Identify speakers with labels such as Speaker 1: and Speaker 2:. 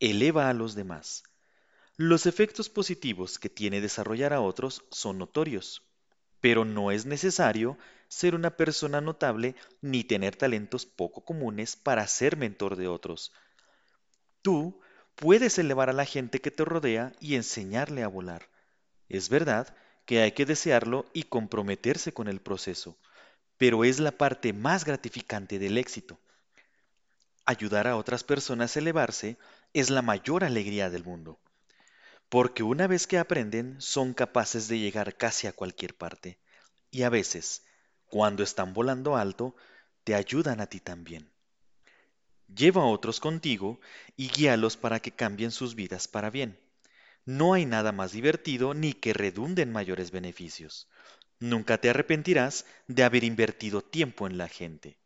Speaker 1: eleva a los demás. Los efectos positivos que tiene desarrollar a otros son notorios, pero no es necesario ser una persona notable ni tener talentos poco comunes para ser mentor de otros. Tú puedes elevar a la gente que te rodea y enseñarle a volar. Es verdad que hay que desearlo y comprometerse con el proceso, pero es la parte más gratificante del éxito. Ayudar a otras personas a elevarse es la mayor alegría del mundo porque una vez que aprenden son capaces de llegar casi a cualquier parte, y a veces, cuando están volando alto, te ayudan a ti también. Lleva a otros contigo y guíalos para que cambien sus vidas para bien. No hay nada más divertido ni que redunde en mayores beneficios. Nunca te arrepentirás de haber invertido tiempo en la gente.